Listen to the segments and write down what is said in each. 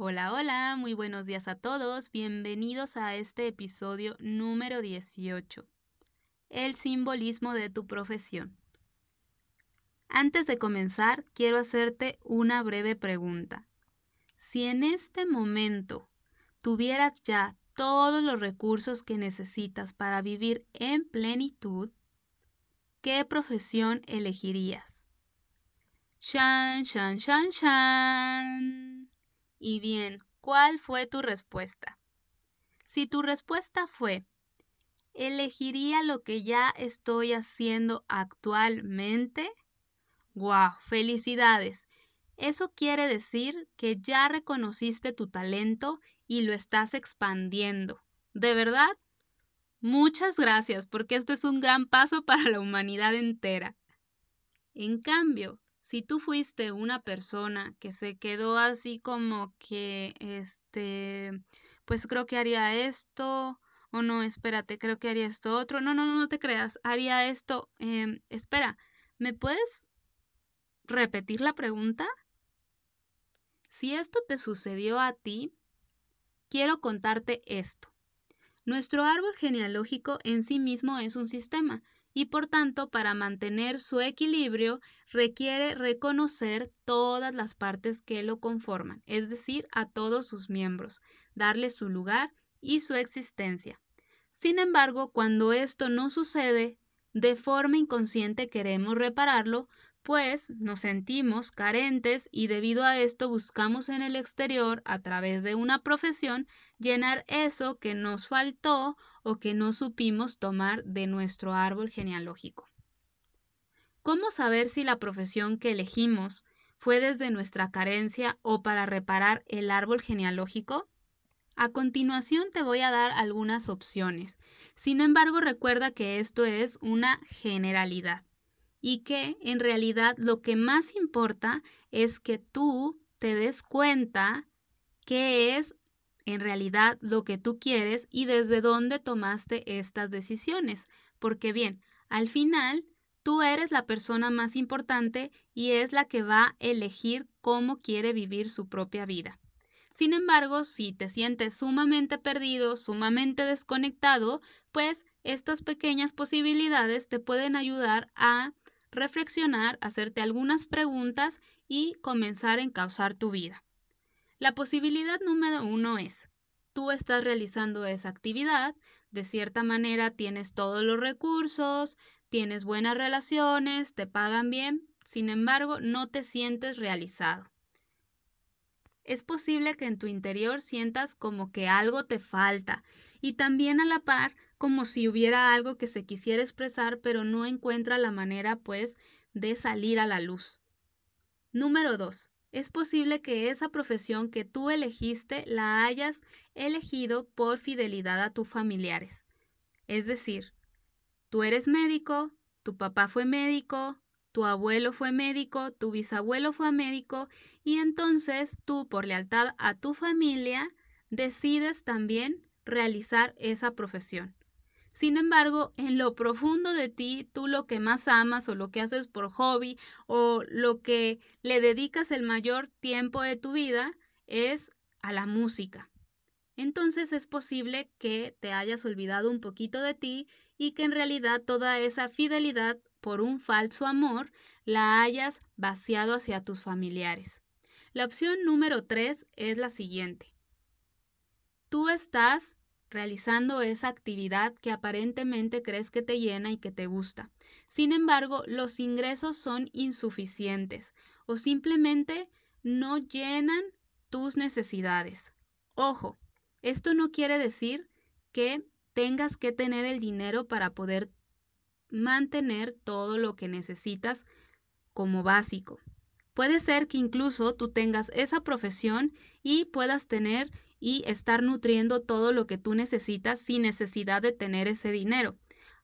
Hola, hola, muy buenos días a todos. Bienvenidos a este episodio número 18. El simbolismo de tu profesión. Antes de comenzar, quiero hacerte una breve pregunta. Si en este momento tuvieras ya todos los recursos que necesitas para vivir en plenitud, ¿qué profesión elegirías? Shan, shan, shan, shan. Y bien, ¿cuál fue tu respuesta? Si tu respuesta fue, elegiría lo que ya estoy haciendo actualmente, ¡Wow! ¡Felicidades! Eso quiere decir que ya reconociste tu talento y lo estás expandiendo. ¿De verdad? Muchas gracias, porque esto es un gran paso para la humanidad entera. En cambio, si tú fuiste una persona que se quedó así como que, este, pues creo que haría esto, o no, espérate, creo que haría esto otro, no, no, no, no te creas, haría esto, em, espera, ¿me puedes repetir la pregunta? Si esto te sucedió a ti, quiero contarte esto. Nuestro árbol genealógico en sí mismo es un sistema y por tanto para mantener su equilibrio requiere reconocer todas las partes que lo conforman, es decir, a todos sus miembros, darles su lugar y su existencia. Sin embargo, cuando esto no sucede, de forma inconsciente queremos repararlo pues nos sentimos carentes y debido a esto buscamos en el exterior, a través de una profesión, llenar eso que nos faltó o que no supimos tomar de nuestro árbol genealógico. ¿Cómo saber si la profesión que elegimos fue desde nuestra carencia o para reparar el árbol genealógico? A continuación te voy a dar algunas opciones. Sin embargo, recuerda que esto es una generalidad y que en realidad lo que más importa es que tú te des cuenta qué es en realidad lo que tú quieres y desde dónde tomaste estas decisiones. Porque bien, al final tú eres la persona más importante y es la que va a elegir cómo quiere vivir su propia vida. Sin embargo, si te sientes sumamente perdido, sumamente desconectado, pues estas pequeñas posibilidades te pueden ayudar a reflexionar, hacerte algunas preguntas y comenzar a encauzar tu vida. La posibilidad número uno es, tú estás realizando esa actividad, de cierta manera tienes todos los recursos, tienes buenas relaciones, te pagan bien, sin embargo no te sientes realizado. Es posible que en tu interior sientas como que algo te falta y también a la par como si hubiera algo que se quisiera expresar, pero no encuentra la manera, pues, de salir a la luz. Número 2. Es posible que esa profesión que tú elegiste la hayas elegido por fidelidad a tus familiares. Es decir, tú eres médico, tu papá fue médico, tu abuelo fue médico, tu bisabuelo fue médico, y entonces tú, por lealtad a tu familia, decides también realizar esa profesión. Sin embargo, en lo profundo de ti, tú lo que más amas o lo que haces por hobby o lo que le dedicas el mayor tiempo de tu vida es a la música. Entonces es posible que te hayas olvidado un poquito de ti y que en realidad toda esa fidelidad por un falso amor la hayas vaciado hacia tus familiares. La opción número tres es la siguiente. Tú estás realizando esa actividad que aparentemente crees que te llena y que te gusta. Sin embargo, los ingresos son insuficientes o simplemente no llenan tus necesidades. Ojo, esto no quiere decir que tengas que tener el dinero para poder mantener todo lo que necesitas como básico. Puede ser que incluso tú tengas esa profesión y puedas tener y estar nutriendo todo lo que tú necesitas sin necesidad de tener ese dinero.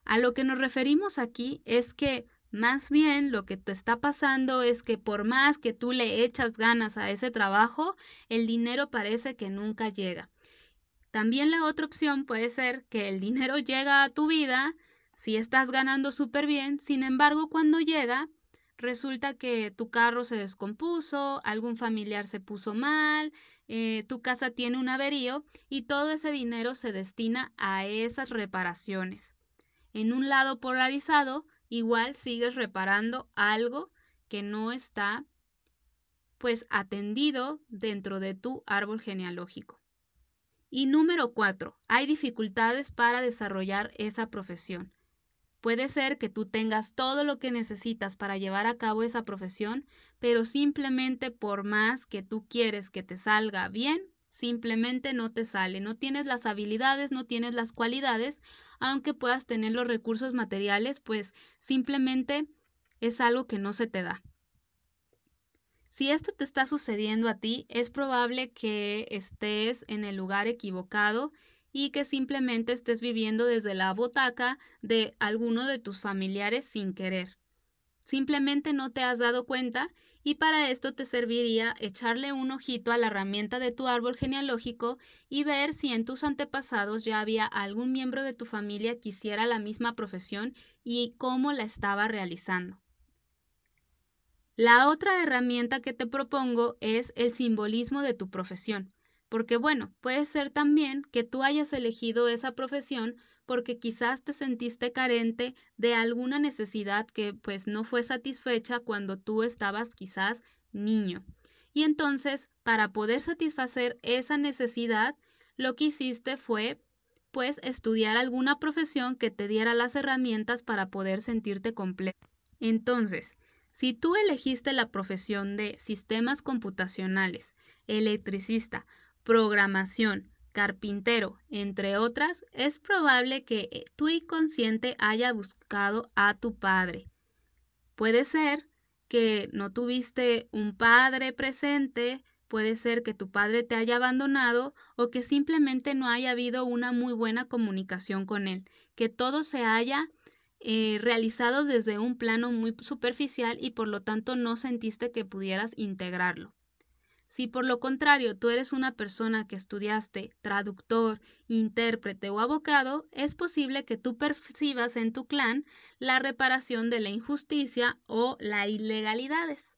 A lo que nos referimos aquí es que más bien lo que te está pasando es que por más que tú le echas ganas a ese trabajo, el dinero parece que nunca llega. También la otra opción puede ser que el dinero llega a tu vida si estás ganando súper bien, sin embargo cuando llega resulta que tu carro se descompuso, algún familiar se puso mal, eh, tu casa tiene un averío y todo ese dinero se destina a esas reparaciones. En un lado polarizado, igual sigues reparando algo que no está pues atendido dentro de tu árbol genealógico. Y número cuatro, hay dificultades para desarrollar esa profesión. Puede ser que tú tengas todo lo que necesitas para llevar a cabo esa profesión, pero simplemente por más que tú quieres que te salga bien, simplemente no te sale. No tienes las habilidades, no tienes las cualidades, aunque puedas tener los recursos materiales, pues simplemente es algo que no se te da. Si esto te está sucediendo a ti, es probable que estés en el lugar equivocado y que simplemente estés viviendo desde la botaca de alguno de tus familiares sin querer. Simplemente no te has dado cuenta y para esto te serviría echarle un ojito a la herramienta de tu árbol genealógico y ver si en tus antepasados ya había algún miembro de tu familia que hiciera la misma profesión y cómo la estaba realizando. La otra herramienta que te propongo es el simbolismo de tu profesión, porque bueno, puede ser también que tú hayas elegido esa profesión porque quizás te sentiste carente de alguna necesidad que pues no fue satisfecha cuando tú estabas quizás niño. Y entonces, para poder satisfacer esa necesidad, lo que hiciste fue pues estudiar alguna profesión que te diera las herramientas para poder sentirte completo. Entonces, si tú elegiste la profesión de sistemas computacionales, electricista, programación, carpintero, entre otras, es probable que eh, tu inconsciente haya buscado a tu padre. Puede ser que no tuviste un padre presente, puede ser que tu padre te haya abandonado o que simplemente no haya habido una muy buena comunicación con él, que todo se haya eh, realizado desde un plano muy superficial y por lo tanto no sentiste que pudieras integrarlo. Si por lo contrario tú eres una persona que estudiaste traductor, intérprete o abogado, es posible que tú percibas en tu clan la reparación de la injusticia o las ilegalidades.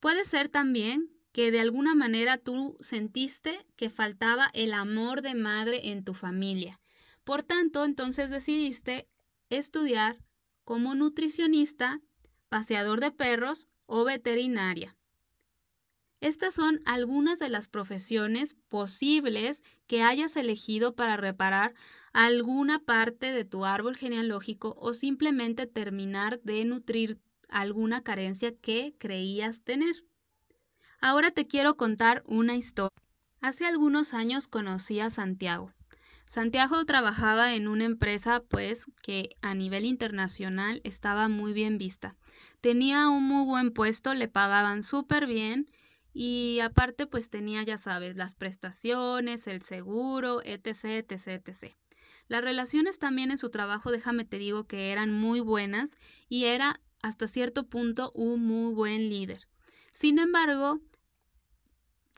Puede ser también que de alguna manera tú sentiste que faltaba el amor de madre en tu familia por tanto, entonces decidiste estudiar como nutricionista, paseador de perros o veterinaria. Estas son algunas de las profesiones posibles que hayas elegido para reparar alguna parte de tu árbol genealógico o simplemente terminar de nutrir alguna carencia que creías tener. Ahora te quiero contar una historia. Hace algunos años conocí a Santiago. Santiago trabajaba en una empresa pues que a nivel internacional estaba muy bien vista. Tenía un muy buen puesto, le pagaban súper bien y aparte pues tenía ya sabes las prestaciones, el seguro, etc, etc, etc. Las relaciones también en su trabajo, déjame te digo que eran muy buenas y era hasta cierto punto un muy buen líder. Sin embargo,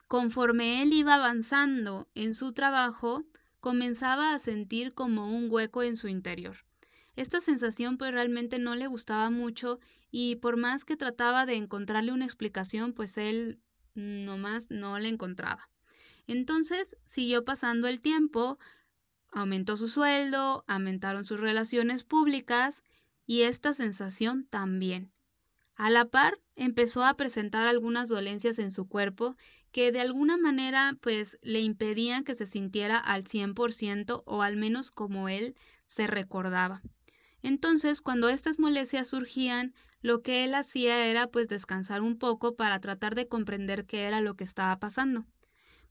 conforme él iba avanzando en su trabajo, comenzaba a sentir como un hueco en su interior. Esta sensación pues realmente no le gustaba mucho y por más que trataba de encontrarle una explicación pues él nomás no le encontraba. Entonces siguió pasando el tiempo, aumentó su sueldo, aumentaron sus relaciones públicas y esta sensación también. A la par, empezó a presentar algunas dolencias en su cuerpo que de alguna manera pues le impedían que se sintiera al 100% o al menos como él se recordaba. Entonces, cuando estas molestias surgían, lo que él hacía era pues descansar un poco para tratar de comprender qué era lo que estaba pasando.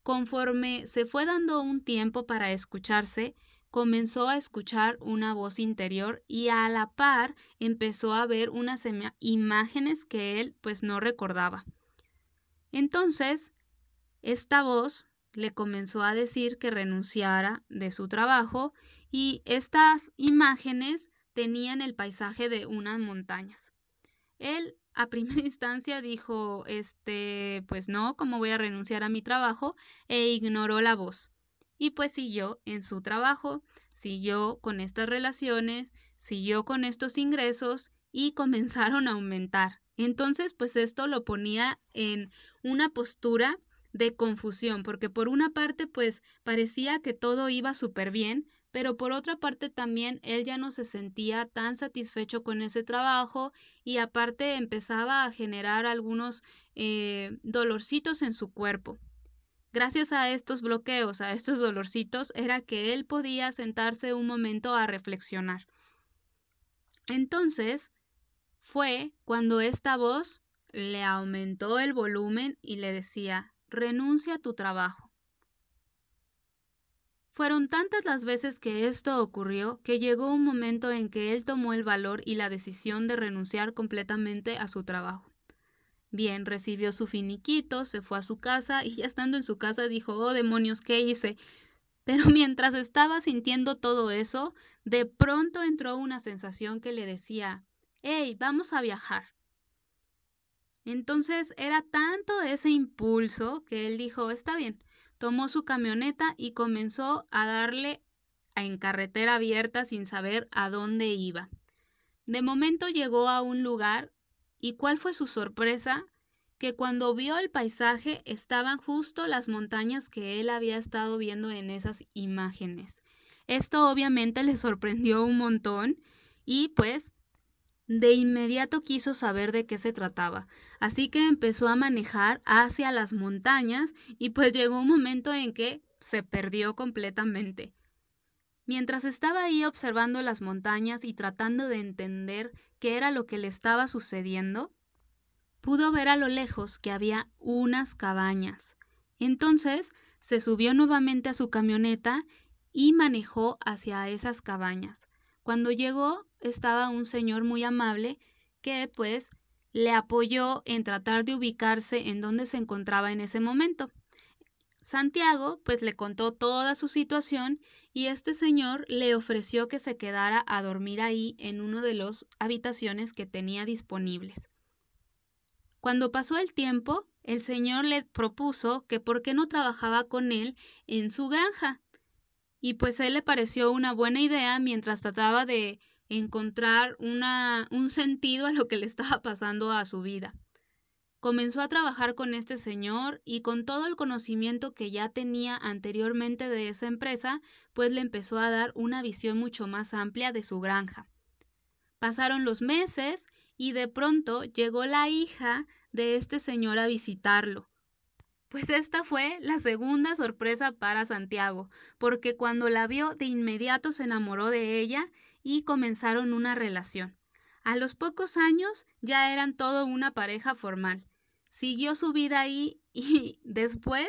Conforme se fue dando un tiempo para escucharse, comenzó a escuchar una voz interior y a la par empezó a ver unas imágenes que él pues no recordaba. Entonces, esta voz le comenzó a decir que renunciara de su trabajo y estas imágenes tenían el paisaje de unas montañas. Él a primera instancia dijo, este, pues no, ¿cómo voy a renunciar a mi trabajo? e ignoró la voz. Y pues siguió en su trabajo, siguió con estas relaciones, siguió con estos ingresos y comenzaron a aumentar. Entonces, pues esto lo ponía en una postura de confusión, porque por una parte, pues parecía que todo iba súper bien, pero por otra parte también él ya no se sentía tan satisfecho con ese trabajo y aparte empezaba a generar algunos eh, dolorcitos en su cuerpo. Gracias a estos bloqueos, a estos dolorcitos, era que él podía sentarse un momento a reflexionar. Entonces, fue cuando esta voz le aumentó el volumen y le decía, renuncia a tu trabajo. Fueron tantas las veces que esto ocurrió que llegó un momento en que él tomó el valor y la decisión de renunciar completamente a su trabajo. Bien, recibió su finiquito, se fue a su casa y ya estando en su casa dijo, oh demonios, ¿qué hice? Pero mientras estaba sintiendo todo eso, de pronto entró una sensación que le decía, hey, vamos a viajar. Entonces era tanto ese impulso que él dijo, está bien, tomó su camioneta y comenzó a darle en carretera abierta sin saber a dónde iba. De momento llegó a un lugar y cuál fue su sorpresa que cuando vio el paisaje estaban justo las montañas que él había estado viendo en esas imágenes. Esto obviamente le sorprendió un montón y pues de inmediato quiso saber de qué se trataba, así que empezó a manejar hacia las montañas y pues llegó un momento en que se perdió completamente. Mientras estaba ahí observando las montañas y tratando de entender qué era lo que le estaba sucediendo, pudo ver a lo lejos que había unas cabañas. Entonces se subió nuevamente a su camioneta y manejó hacia esas cabañas. Cuando llegó estaba un señor muy amable que pues le apoyó en tratar de ubicarse en donde se encontraba en ese momento. Santiago pues le contó toda su situación y este señor le ofreció que se quedara a dormir ahí en uno de las habitaciones que tenía disponibles. Cuando pasó el tiempo, el señor le propuso que por qué no trabajaba con él en su granja, y pues a él le pareció una buena idea mientras trataba de encontrar una, un sentido a lo que le estaba pasando a su vida. Comenzó a trabajar con este señor y con todo el conocimiento que ya tenía anteriormente de esa empresa, pues le empezó a dar una visión mucho más amplia de su granja. Pasaron los meses y de pronto llegó la hija de este señor a visitarlo. Pues esta fue la segunda sorpresa para Santiago, porque cuando la vio de inmediato se enamoró de ella y comenzaron una relación. A los pocos años ya eran todo una pareja formal. Siguió su vida ahí y después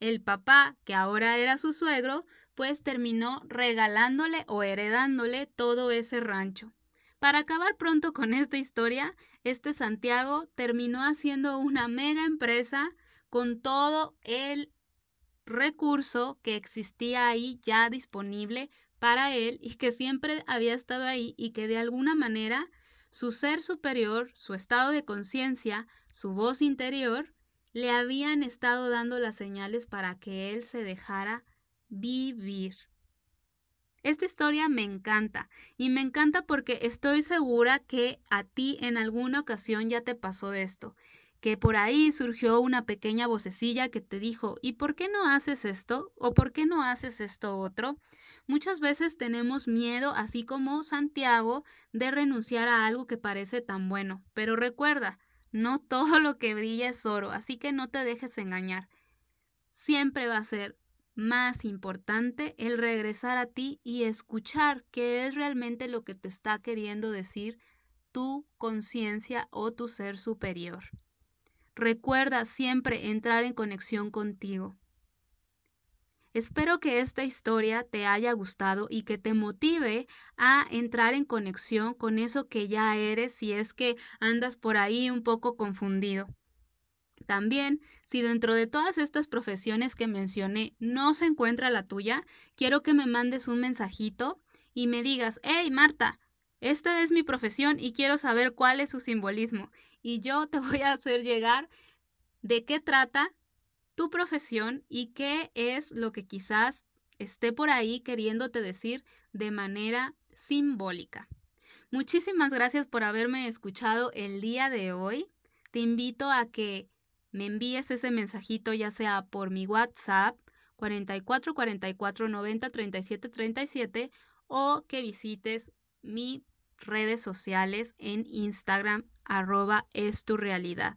el papá, que ahora era su suegro, pues terminó regalándole o heredándole todo ese rancho. Para acabar pronto con esta historia, este Santiago terminó haciendo una mega empresa con todo el recurso que existía ahí ya disponible para él y que siempre había estado ahí y que de alguna manera su ser superior, su estado de conciencia, su voz interior, le habían estado dando las señales para que él se dejara vivir. Esta historia me encanta y me encanta porque estoy segura que a ti en alguna ocasión ya te pasó esto que por ahí surgió una pequeña vocecilla que te dijo, ¿y por qué no haces esto? ¿O por qué no haces esto otro? Muchas veces tenemos miedo, así como Santiago, de renunciar a algo que parece tan bueno. Pero recuerda, no todo lo que brilla es oro, así que no te dejes engañar. Siempre va a ser más importante el regresar a ti y escuchar qué es realmente lo que te está queriendo decir tu conciencia o tu ser superior. Recuerda siempre entrar en conexión contigo. Espero que esta historia te haya gustado y que te motive a entrar en conexión con eso que ya eres si es que andas por ahí un poco confundido. También, si dentro de todas estas profesiones que mencioné no se encuentra la tuya, quiero que me mandes un mensajito y me digas, hey Marta, esta es mi profesión y quiero saber cuál es su simbolismo. Y yo te voy a hacer llegar de qué trata tu profesión y qué es lo que quizás esté por ahí queriéndote decir de manera simbólica. Muchísimas gracias por haberme escuchado el día de hoy. Te invito a que me envíes ese mensajito ya sea por mi WhatsApp 44 44 90 37 37 o que visites mis redes sociales en Instagram arroba es tu realidad.